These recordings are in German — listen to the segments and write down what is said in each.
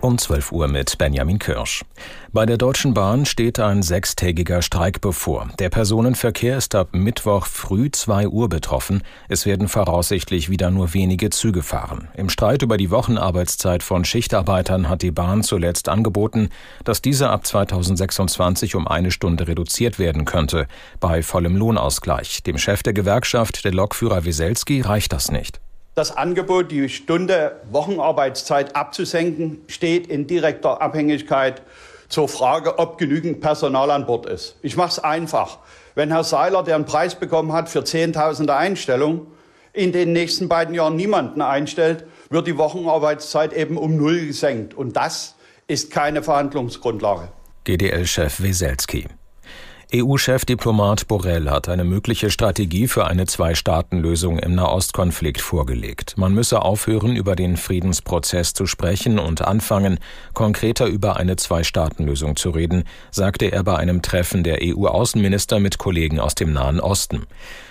Um 12 Uhr mit Benjamin Kirsch. Bei der Deutschen Bahn steht ein sechstägiger Streik bevor. Der Personenverkehr ist ab Mittwoch früh 2 Uhr betroffen. Es werden voraussichtlich wieder nur wenige Züge fahren. Im Streit über die Wochenarbeitszeit von Schichtarbeitern hat die Bahn zuletzt angeboten, dass diese ab 2026 um eine Stunde reduziert werden könnte. Bei vollem Lohnausgleich. Dem Chef der Gewerkschaft, der Lokführer Wieselski, reicht das nicht. Das Angebot, die Stunde Wochenarbeitszeit abzusenken, steht in direkter Abhängigkeit zur Frage, ob genügend Personal an Bord ist. Ich mache es einfach. Wenn Herr Seiler, der einen Preis bekommen hat für Zehntausende Einstellungen, in den nächsten beiden Jahren niemanden einstellt, wird die Wochenarbeitszeit eben um null gesenkt. Und das ist keine Verhandlungsgrundlage. GDL-Chef Weselski. EU-Chefdiplomat Borrell hat eine mögliche Strategie für eine Zwei-Staaten-Lösung im Nahostkonflikt vorgelegt. Man müsse aufhören, über den Friedensprozess zu sprechen und anfangen, konkreter über eine Zwei-Staaten-Lösung zu reden, sagte er bei einem Treffen der EU-Außenminister mit Kollegen aus dem Nahen Osten.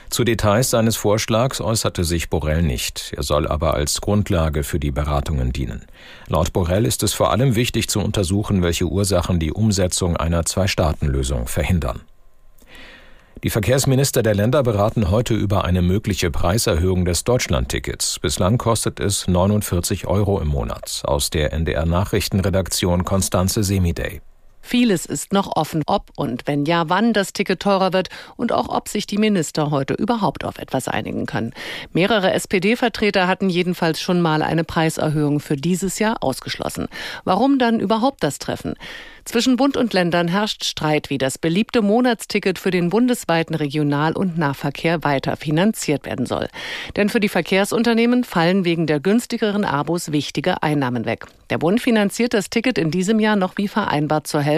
Zu Details seines Vorschlags äußerte sich Borrell nicht. Er soll aber als Grundlage für die Beratungen dienen. Laut Borrell ist es vor allem wichtig zu untersuchen, welche Ursachen die Umsetzung einer Zwei-Staaten-Lösung verhindern. Die Verkehrsminister der Länder beraten heute über eine mögliche Preiserhöhung des Deutschlandtickets. Bislang kostet es 49 Euro im Monat. Aus der NDR Nachrichtenredaktion Konstanze Semidey. Vieles ist noch offen, ob und wenn ja, wann das Ticket teurer wird und auch ob sich die Minister heute überhaupt auf etwas einigen können. Mehrere SPD-Vertreter hatten jedenfalls schon mal eine Preiserhöhung für dieses Jahr ausgeschlossen. Warum dann überhaupt das Treffen? Zwischen Bund und Ländern herrscht Streit, wie das beliebte Monatsticket für den bundesweiten Regional- und Nahverkehr weiter finanziert werden soll. Denn für die Verkehrsunternehmen fallen wegen der günstigeren Abos wichtige Einnahmen weg. Der Bund finanziert das Ticket in diesem Jahr noch wie vereinbart zur Hälfte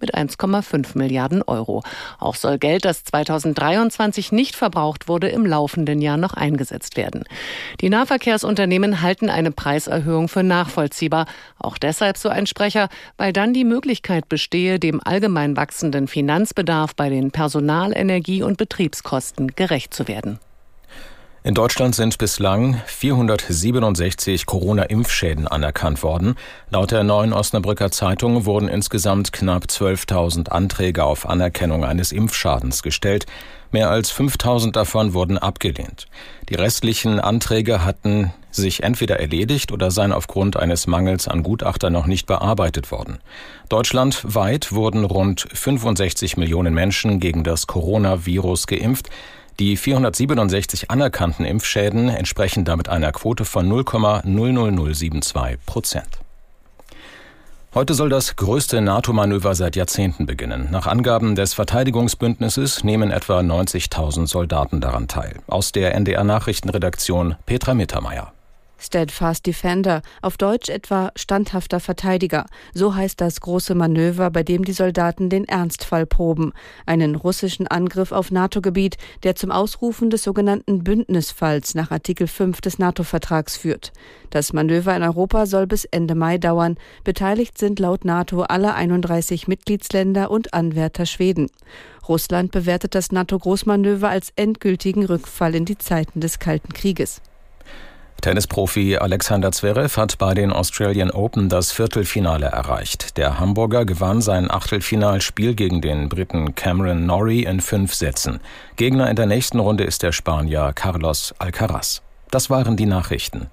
mit 1,5 Milliarden Euro. Auch soll Geld, das 2023 nicht verbraucht wurde, im laufenden Jahr noch eingesetzt werden. Die Nahverkehrsunternehmen halten eine Preiserhöhung für nachvollziehbar. Auch deshalb so ein Sprecher, weil dann die Möglichkeit Möglichkeit bestehe, dem allgemein wachsenden Finanzbedarf bei den Personal-, Energie- und Betriebskosten gerecht zu werden. In Deutschland sind bislang 467 Corona-Impfschäden anerkannt worden. Laut der neuen Osnabrücker Zeitung wurden insgesamt knapp 12.000 Anträge auf Anerkennung eines Impfschadens gestellt. Mehr als 5.000 davon wurden abgelehnt. Die restlichen Anträge hatten sich entweder erledigt oder seien aufgrund eines Mangels an Gutachter noch nicht bearbeitet worden. Deutschlandweit wurden rund 65 Millionen Menschen gegen das Coronavirus geimpft. Die 467 anerkannten Impfschäden entsprechen damit einer Quote von 0,00072 Prozent. Heute soll das größte NATO-Manöver seit Jahrzehnten beginnen. Nach Angaben des Verteidigungsbündnisses nehmen etwa 90.000 Soldaten daran teil. Aus der NDR-Nachrichtenredaktion Petra Mittermeier. Steadfast Defender, auf Deutsch etwa standhafter Verteidiger. So heißt das große Manöver, bei dem die Soldaten den Ernstfall proben. Einen russischen Angriff auf NATO-Gebiet, der zum Ausrufen des sogenannten Bündnisfalls nach Artikel 5 des NATO-Vertrags führt. Das Manöver in Europa soll bis Ende Mai dauern. Beteiligt sind laut NATO alle 31 Mitgliedsländer und Anwärter Schweden. Russland bewertet das NATO-Großmanöver als endgültigen Rückfall in die Zeiten des Kalten Krieges. Tennisprofi Alexander Zverev hat bei den Australian Open das Viertelfinale erreicht. Der Hamburger gewann sein Achtelfinalspiel gegen den Briten Cameron Norrie in fünf Sätzen. Gegner in der nächsten Runde ist der Spanier Carlos Alcaraz. Das waren die Nachrichten.